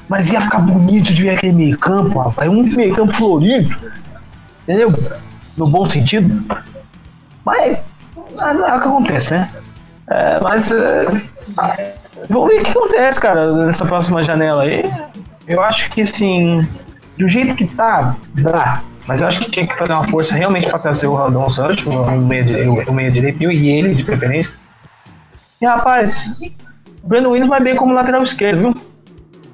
Mas ia ficar bonito de ver aquele meio campo, rapaz. Um meio campo florido. Entendeu? No bom sentido. Mas nada, nada que acontece, né? É, mas é, vamos ver o que acontece, cara, nessa próxima janela aí. Eu acho que assim, do jeito que tá, dá. Mas eu acho que tinha que fazer uma força realmente pra trazer o Randon Santos, o meia, di- o meia direito, e ele de preferência. E rapaz, o Breno Williams vai bem como lateral esquerdo, viu?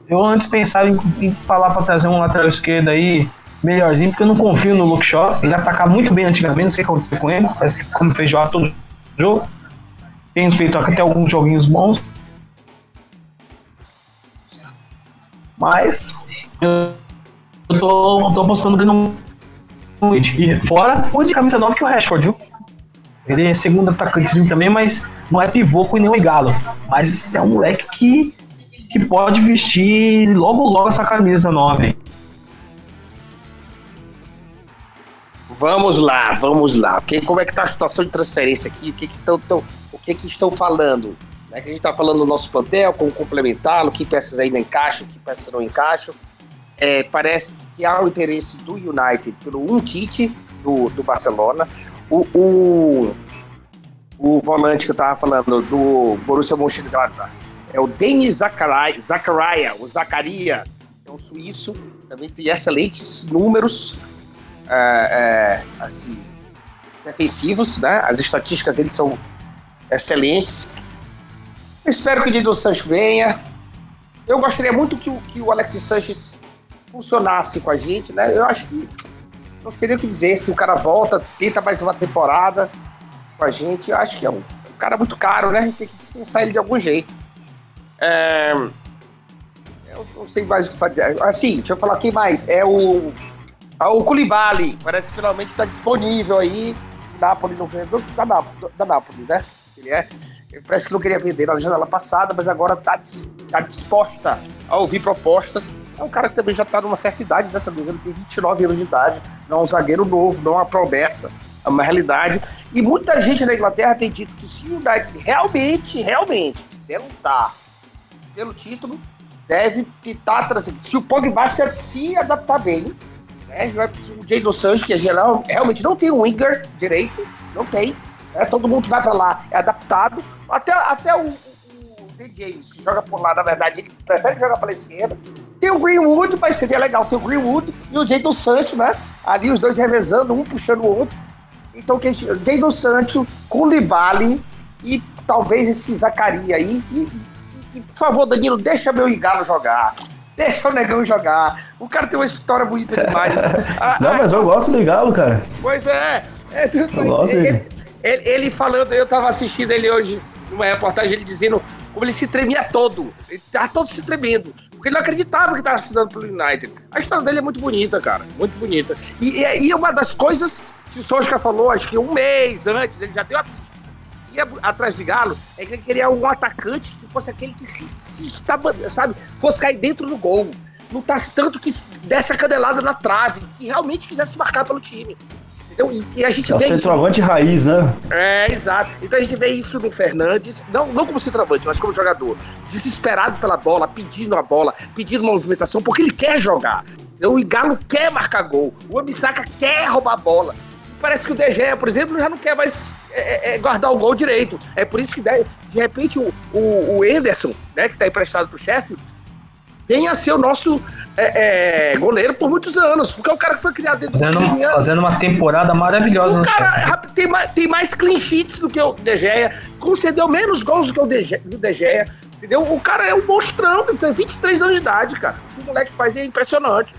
Eu antes pensava em, em falar pra trazer um lateral esquerdo aí melhorzinho, porque eu não confio no Luke Shaw. Ele atacava muito bem antigamente, não sei o que aconteceu com ele. Parece que como fez jogar todo jogo. Tem feito até alguns joguinhos bons. Mas eu, tô, tô apostando Breno Williams. E fora o de camisa 9 que é o Rashford, viu? Ele é segundo atacantezinho também, mas não é pivô com nenhum galo. Mas é um moleque que, que pode vestir logo logo essa camisa 9. Vamos lá, vamos lá. Que, como é que tá a situação de transferência aqui? O que que, tão, tão- o que, que estão falando? Né, que a gente está falando do nosso plantel, como complementá-lo, que peças ainda encaixam, que peças não encaixam. É, parece que há o interesse do United pelo um kit do, do Barcelona. O, o, o volante que eu estava falando do Borussia Mönchengladbach é o Denis Zakaria, Zakaria, o Zacaria, é um suíço, também tem excelentes números é, é, assim, defensivos, né? As estatísticas deles são excelentes. Espero que o Dido Sanches venha. Eu gostaria muito que o, que o Alexis Sanches funcionasse com a gente, né? Eu acho que não seria o que dizer se o cara volta, tenta mais uma temporada com a gente. Eu acho que é um, um cara muito caro, né? A gente tem que dispensar ele de algum jeito. É, eu não sei mais o que fazer. Assim, deixa eu falar quem mais. É o ah, o Koulibaly, parece que finalmente está disponível aí. Napoli não da, Náp- da Napoli, né? Ele é. Ele parece que não queria vender na janela passada, mas agora está tá disposta a ouvir propostas. É um cara que também já está numa certa idade, né? Se engano, tem 29 anos de idade. Não é um zagueiro novo, não é uma promessa, é uma realidade. E muita gente na Inglaterra tem dito que se o United realmente, realmente quiser lutar pelo título, deve tentar trazer. Se o Pogba se, se adaptar bem, né? O Jadon Sancho, que é geral, realmente não tem um winger direito, não tem. Né? Todo mundo que vai pra lá é adaptado. Até, até o, o, o James, que joga por lá, na verdade, ele prefere jogar pela esquerda. Tem o Greenwood, mas seria legal ter o Greenwood e o Jadon Sancho, né? Ali os dois revezando, um puxando o outro. Então, que a gente- Jadon Sancho, Koulibaly e talvez esse Zacaria aí. E, e- e, por favor, Danilo, deixa meu Igalo jogar. Deixa o Negão jogar. O cara tem uma história bonita demais. Ah, Não, ah, mas eu gosto do Galo, cara. Pois é. é tu- gosto ele, dele. Ele- ele falando, eu tava assistindo ele hoje, numa reportagem, ele dizendo como ele se tremia todo. Ele tava todo se tremendo. Porque ele não acreditava que tava assinando pelo United. A história dele é muito bonita, cara. Muito bonita. E, e, uma das coisas que o Solskjaer falou, acho que um mês antes, ele já deu a pista. Ia atrás de Galo, é que ele queria um atacante que fosse aquele que se, se sabe, fosse cair dentro do gol. Lutasse tanto que desse a canelada na trave, que realmente quisesse marcar pelo time. Entendeu? E, a gente É o vê isso. centroavante raiz, né? É, exato. Então a gente vê isso no Fernandes, não, não como centroavante, mas como jogador. Desesperado pela bola, pedindo a bola, pedindo movimentação, porque ele quer jogar. Então, o Galo quer marcar gol. O Ambissaca quer roubar a bola. Parece que o DG, por exemplo, já não quer mais é, é, guardar o gol direito. É por isso que, de, repente, o, o, o Anderson, né, que está emprestado pro Sheffield, venha a ser o nosso é, é, goleiro por muitos anos, porque é o cara que foi criado dentro Fazendo, do fazendo uma temporada maravilhosa O cara tem mais, tem mais clean sheets do que o De Gea, concedeu menos gols do que o De Gea, do De Gea, entendeu? O cara é um monstrão, tem 23 anos de idade, cara. O que o moleque faz é impressionante.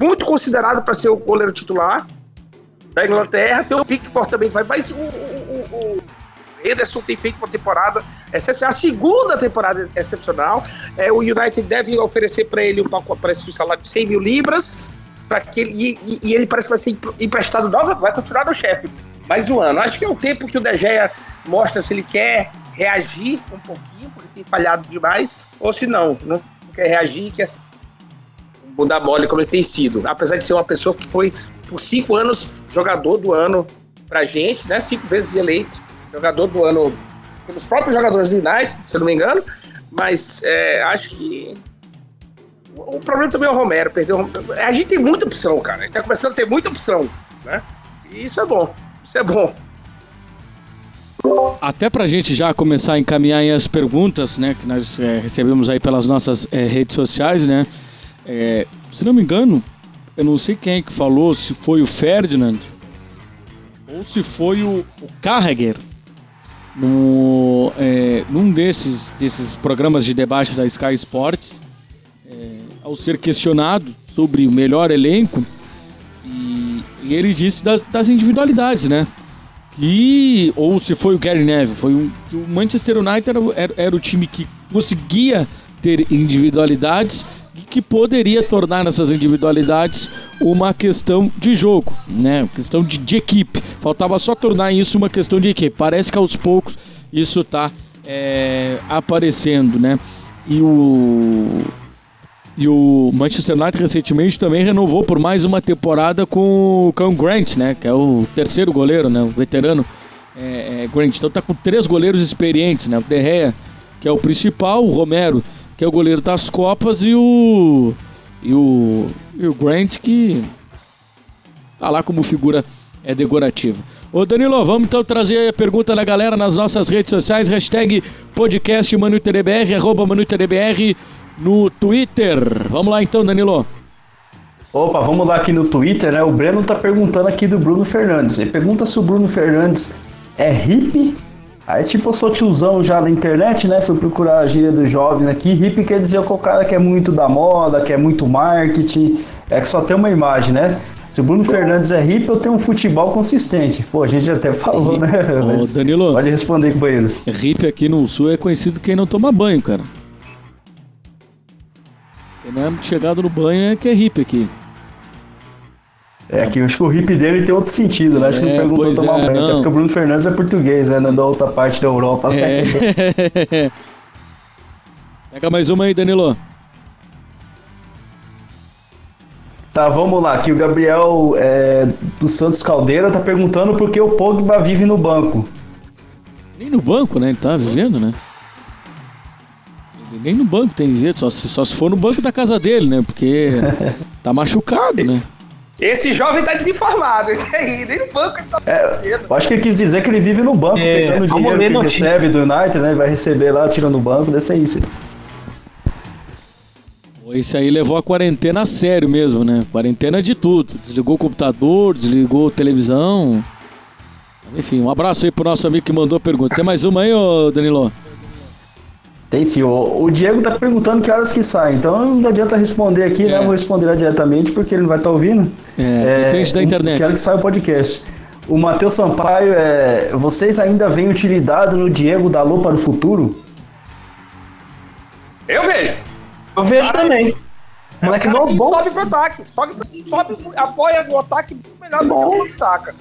Muito considerado para ser o goleiro titular da Inglaterra. Tem o Pickford também que vai, mas o, o, o, Ederson tem feito uma temporada excepcional, a segunda temporada excepcional. É, o United deve oferecer para ele um parece um salário de 100 mil libras, para que ele, e, e- ele parece que vai ser empre- emprestado nova, vai continuar no chefe mais um ano. Acho que é o tempo que o De Gea mostra se ele quer reagir um pouquinho, porque tem falhado demais, ou se não, não quer reagir, quer mudar mole como ele tem sido. Apesar de ser uma pessoa que foi por cinco anos jogador do ano pra gente, né? Cinco vezes eleito jogador do ano pelos próprios jogadores do United, se eu não me engano. Mas é, acho que o problema também é o Romero. Perdeu. A gente tem muita opção, cara. A gente tá começando a ter muita opção, né? E isso é bom. Isso é bom. Até pra gente já começar a encaminhar as perguntas, né, que nós é, recebemos aí pelas nossas é, redes sociais, né? É, se não me engano, eu não sei quem é que falou, se foi o Ferdinand ou se foi o, o no, é, num desses, desses programas de debate da Sky Sports, é, ao ser questionado sobre o melhor elenco, e, e ele disse das, das individualidades, né? que ou se foi o Gary Neville, foi um, o Manchester United era, era, era o time que conseguia ter individualidades que poderia tornar essas individualidades uma questão de jogo, né? Questão de, de equipe. Faltava só tornar isso uma questão de equipe. Parece que aos poucos isso está aparecendo, né? E o e o Manchester United recentemente também renovou por mais uma temporada com o Cam Grant, né? Que é o terceiro goleiro, né? O veterano é, é, Grant. Então tá com três goleiros experientes, né? O De Gea, que é o principal, o Romero, que é o goleiro das Copas, e o. E o, e o Grant, que tá lá como figura é, decorativa. Ô Danilo, vamos então trazer a pergunta da galera nas nossas redes sociais, hashtag podcast ManuTDBR, arroba ManuTDBR no Twitter. Vamos lá então, Danilo. Opa, vamos lá aqui no Twitter, né? O Breno tá perguntando aqui do Bruno Fernandes. Ele pergunta se o Bruno Fernandes é hippie. Aí, tipo, eu sou tiozão já na internet, né? Fui procurar a gíria dos jovens aqui. Hippie quer dizer que o cara que é muito da moda, que é muito marketing, é que só tem uma imagem, né? Se o Bruno Fernandes é hippie, eu tenho um futebol consistente. Pô, a gente até falou, né? Ô, Danilo. Pode responder, companheiros. Hippie aqui no sul é conhecido quem não toma banho, cara. Quem não é chegado no banho é que é hippie aqui. É que acho que o hippie dele tem outro sentido, né? Acho que É, não perguntou é, banho. Até não. porque o Bruno Fernandes é português, né? Não da outra parte da Europa. né? É. Pega mais uma aí, Danilo. Tá, vamos lá. Aqui o Gabriel é, do Santos Caldeira tá perguntando por que o Pogba vive no banco. Nem no banco, né? Ele tá vivendo, né? Nem no banco tem jeito, só se, só se for no banco da casa dele, né? Porque tá machucado, né? Esse jovem tá desinformado, esse aí, nem no banco ele tá. É, eu acho que ele quis dizer que ele vive no banco, É, pegando dinheiro que ele notícia. recebe do United, né? Vai receber lá, tirando no banco, ser isso. Esse aí levou a quarentena a sério mesmo, né? Quarentena de tudo. Desligou o computador, desligou a televisão. Enfim, um abraço aí pro nosso amigo que mandou a pergunta. Tem mais uma aí, ô Danilo? Tem sim. O, o Diego tá perguntando que horas que sai, então não adianta responder aqui, né? É. Eu vou responder lá diretamente porque ele não vai estar ouvindo. É, depende da internet. Que hora que sai o podcast. O Matheus Sampaio, é, vocês ainda veem utilidade no Diego Dalô para o futuro? Eu vejo. Eu vejo também. Moleque Cara bom, que bom. sobe pro ataque. Sobe, sobe, apoia no ataque melhor do que Bom. o destaca.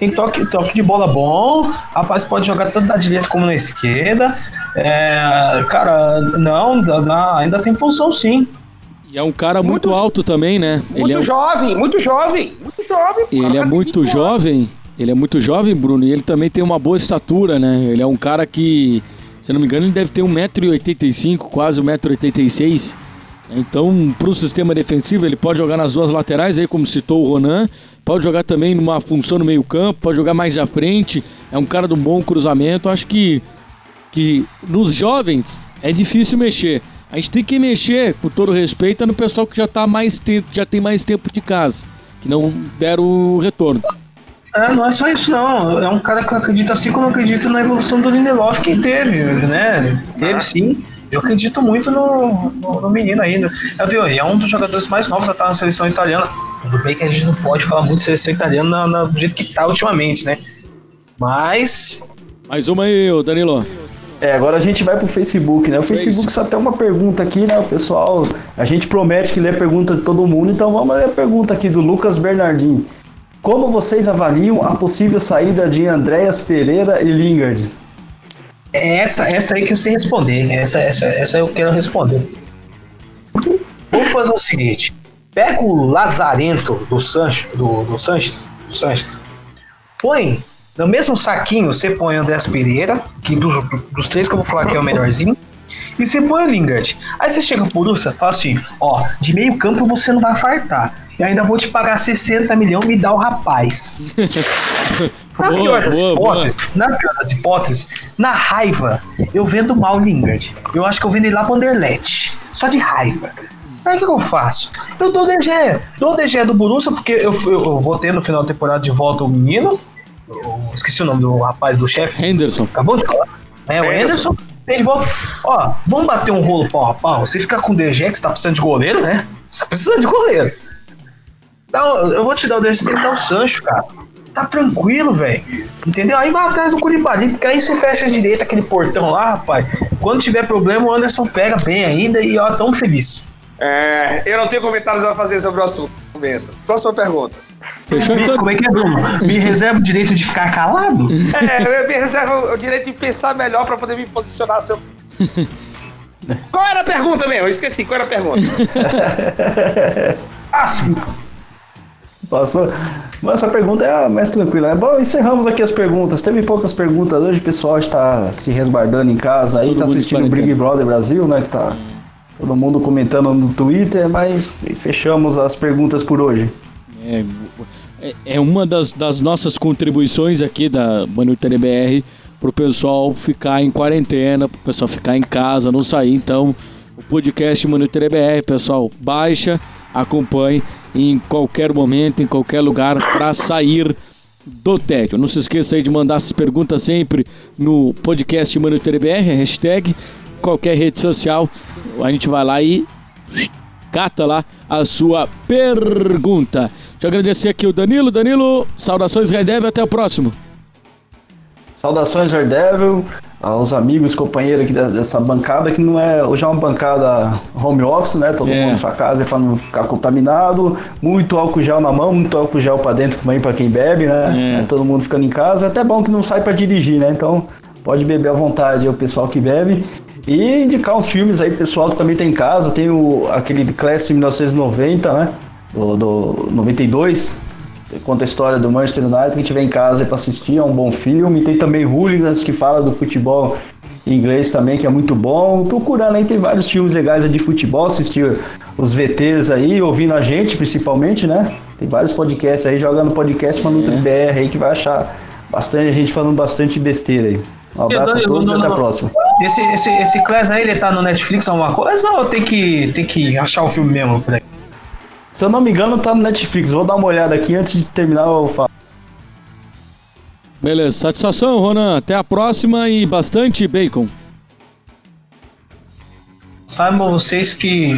Tem toque, toque de bola bom. Rapaz, pode jogar tanto da direita como na esquerda. É, cara, não, dá- ainda tem função sim. E é um cara muito, Muito- alto também, né? Muito ele é, jovem, muito jovem, muito jovem. pô. ele é muito 21 anos. jovem. Ele é muito jovem, Bruno, e ele também tem uma boa estatura, né? Ele é um cara que, se eu não me engano, ele deve ter 1,85m, quase 1,86m. Então, para o sistema defensivo, ele pode jogar nas duas laterais, aí como citou o Ronan, pode jogar também numa função no meio-campo, pode jogar mais à frente. É um cara de um bom cruzamento. Acho que, que nos jovens é difícil mexer. A gente tem que mexer, com todo respeito, no pessoal que já tá mais tempo, já tem mais tempo de casa, que não deram o retorno. É, não é só isso não. É um cara que acredita assim como eu acredito na evolução do Lindelof que teve, né? Teve sim. Eu acredito muito no, no, no menino ainda. É, viu? É um dos jogadores mais novos a estar na seleção italiana. Tudo bem que a gente não pode falar muito de seleção italiana na, na, do jeito que tá ultimamente, né? Mas. Mais uma aí, Danilo. É, agora a gente vai pro Facebook, né? O Facebook só tem uma pergunta aqui, né? O pessoal, a gente promete que lê a pergunta de todo mundo, então vamos ler a pergunta aqui do Lucas Bernardin. Como vocês avaliam a possível saída de Andréas Pereira e Lingard? É essa, essa aí que eu sei responder. Essa, essa, essa eu quero responder. Vamos fazer o seguinte: pega o Lazarento do, Sancho, do, do Sanches, do Sanches, põe no mesmo saquinho, você põe o Andrés Pereira, que dos, três que eu vou falar que é o melhorzinho, e você põe o Lingard. Aí você chega pro Ursa fala assim: ó, de meio campo você não vai fartar. Eu ainda vou te pagar 60 milhões, me dá o rapaz. na, Boa, pior das boa, hipóteses, na pior das hipóteses, na raiva, eu vendo mal o Lingard. Eu acho que eu vendo ele lá pro Anderlecht. Só de raiva. Aí o que, que eu faço? Eu dou DG. Dou DG do Borussia, porque eu, eu, eu vou ter no final da temporada de volta o menino. Eu esqueci o nome do rapaz do chefe. Henderson. Acabou de falar. É, o Anderson. Ele volta. Ó, vamos bater um rolo pau a pau. Você fica com o DG, que você tá precisando de goleiro, né? Você tá precisando de goleiro. Dá um- eu vou te dar o DG sem dar o Sancho, cara. Tá tranquilo, velho. Entendeu? Aí vai atrás do Curibali, porque aí você fecha a direita, aquele portão lá, rapaz. Quando tiver problema, o Anderson pega bem ainda e ó, tão feliz. É, eu não tenho comentários a fazer sobre o assunto. Momento. Próxima pergunta. Fechou Me- então? Como é que é, Bruno? Me reserva o direito de ficar calado? É, eu me reservo o direito de pensar melhor pra poder me posicionar. Seu... Qual era a pergunta mesmo? Eu esqueci. Qual era a pergunta? Ah, sim. Passou? Mas essa pergunta é a mais tranquila. né? Bom, encerramos aqui as perguntas. Teve poucas perguntas hoje, o pessoal está se resguardando em casa aí, tá de assistindo o Big. Brother Brasil, né? Que tá todo mundo comentando no Twitter, mas fechamos as perguntas por hoje. É, é- é uma das, das nossas contribuições aqui da Manutere BR pro pessoal ficar em quarentena, pro pessoal ficar em casa, não sair. Então, o podcast Manutere BR, pessoal, baixa, acompanhe em qualquer momento, em qualquer lugar, para sair do tédio. Não se esqueça aí de mandar essas perguntas sempre no podcast Manutere BR, hashtag, qualquer rede social. A gente vai lá e cata lá a sua pergunta. Deixa eu agradecer aqui o Danilo. Danilo, saudações Red Devil, até o próximo. Saudações, Daredevil, aos amigos, companheiros aqui dessa bancada, que não é. Hoje é uma bancada home office, né? Todo É. mundo em sua casa para não ficar contaminado. Muito álcool gel na mão, muito álcool gel para dentro também para quem bebe, né? É. Todo mundo ficando em casa. É até bom que não sai para dirigir, né? Então pode beber à vontade, o pessoal que bebe. E indicar uns filmes aí, pessoal que também tem em casa. Tem o, aquele Classic 1990, né? Do, do 92. Conta a história do Manchester United, quem tiver em casa para assistir, é um bom filme. Tem também Hooligans, que fala do futebol em inglês também, que é muito bom. Procurando aí, tem vários filmes legais de futebol, assistir os VTs aí, ouvindo a gente principalmente, né? Tem vários podcasts aí, jogando podcast Manuto BR aí, que vai achar bastante gente falando bastante besteira aí. Um abraço a todos e até a próxima. Esse, esse, esse Class aí, ele tá no Netflix alguma coisa ou tem que, tem que achar o filme mesmo por aí? Se eu não me engano, tá no Netflix. Vou dar uma olhada aqui antes de terminar eu falo. Beleza, satisfação, Ronan. Até a próxima e bastante bacon. Saibam vocês que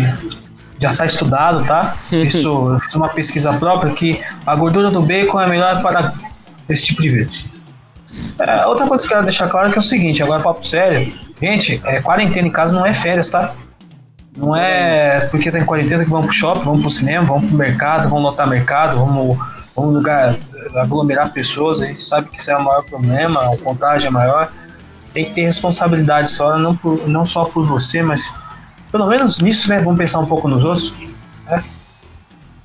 já está estudado, tá? Isso, eu fiz uma pesquisa própria que a gordura do bacon é melhor para esse tipo de vírus. É, outra coisa que eu quero deixar claro é que é o seguinte, agora papo sério. Gente, é, quarentena em casa não é férias, tá? Não é porque tá em quarentena que vamos pro shopping, vamos pro cinema, vamos pro mercado, vamos lotar mercado, vamos, vamos lugar aglomerar pessoas, a gente sabe que isso é o maior problema, a contagem é maior. Tem que ter responsabilidade só, não, por, não só por você, mas pelo menos nisso, né? Vamos pensar um pouco nos outros. né?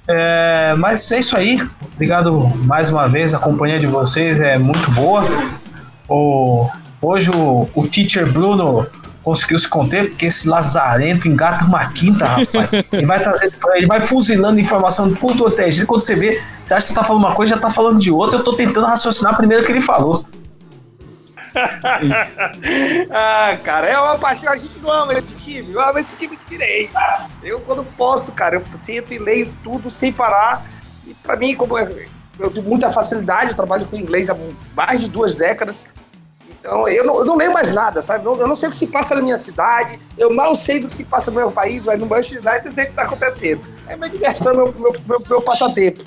É, mas é isso aí. Obrigado mais uma vez. A companhia de vocês é muito boa. O, hoje o, o teacher Bruno conseguiu se conter, porque esse lazarento engata uma quinta, rapaz. Ele vai trazer, ele vai fuzilando informação por todo teste. Quando você vê, você acha que tá falando uma coisa, já tá falando de outra. Eu tô tentando raciocinar primeiro o que ele falou. ah, cara, é uma paixão. A gente não ama esse time. Eu amo esse time de direito. Eu, quando posso, cara, eu sento e leio tudo sem parar. E pra mim, como eu, eu tenho muita facilidade, eu trabalho com inglês há mais de duas décadas. Então, eu não, eu não leio mais nada, sabe? Eu, eu não sei o que se passa na minha cidade, eu mal sei do que se passa no meu país, mas no Manchester United eu sei o que está acontecendo. É minha diversão, meu, meu, meu, meu passatempo.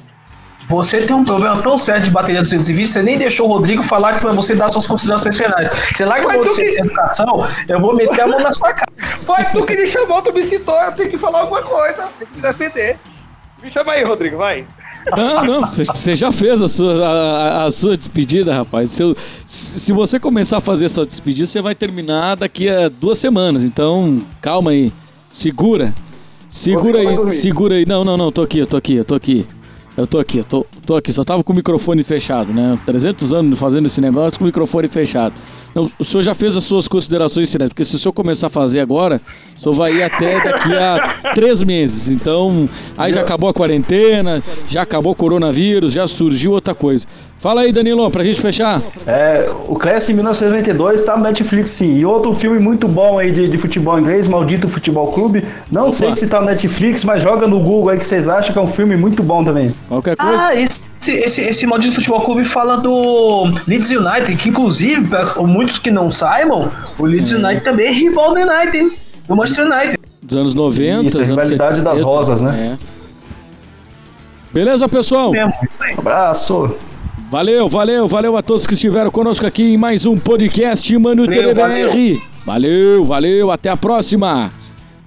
Você tem um problema tão sério de bateria 220, você nem deixou o Rodrigo falar para você dar suas considerações finais. Você larga o você que... educação, eu vou meter a mão na sua cara. Foi tu que me chamou, tu me citou, eu tenho que falar alguma coisa, tenho que me defender. Me chama aí, Rodrigo, vai. Não, não, você já fez a sua, a, a sua despedida, rapaz. Se, se você começar a fazer a sua despedida, você vai terminar daqui a duas semanas. Então, calma aí. Segura. Segura aí, segura aí. Não, não, não, tô aqui, eu tô aqui, eu tô aqui. Eu tô aqui, eu tô, tô aqui, só tava com o microfone fechado, né? 300 anos fazendo esse negócio com o microfone fechado. Não, o senhor já fez as suas considerações finais, porque se o senhor começar a fazer agora, o senhor vai ir até daqui a três meses. Então, aí já acabou a quarentena, já acabou o coronavírus, já surgiu outra coisa. Fala aí, Danilo, pra gente fechar. É, o Class 1992 tá no Netflix sim. E outro filme muito bom aí de, de futebol inglês, Maldito Futebol Clube. Não Opa. sei se tá no Netflix, mas joga no Google aí que vocês acham que é um filme muito bom também. Qualquer coisa. Ah, esse, esse, esse Maldito Futebol Clube fala do Leeds United, que inclusive, muitos que não saibam, o Leeds hum. United também é rival do United, hein? Do Manchester United. Dos anos 90, Isso, a rivalidade das rosas, né? É. Beleza, pessoal? Um abraço. Valeu, valeu, valeu a todos que estiveram conosco aqui em mais um podcast Mano valeu, TDBR. Valeu. valeu, até a próxima.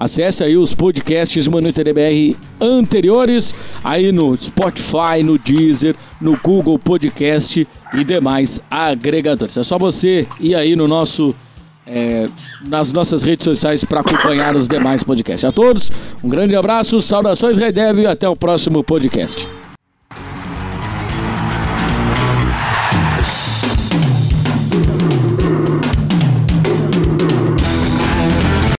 Acesse aí os podcasts Manu TDBR anteriores aí no Spotify, no Deezer, no Google Podcast e demais agregadores. É só você ir aí no nosso é, nas nossas redes sociais para acompanhar os demais podcasts. A todos, um grande abraço, saudações Red Dev e até o próximo podcast.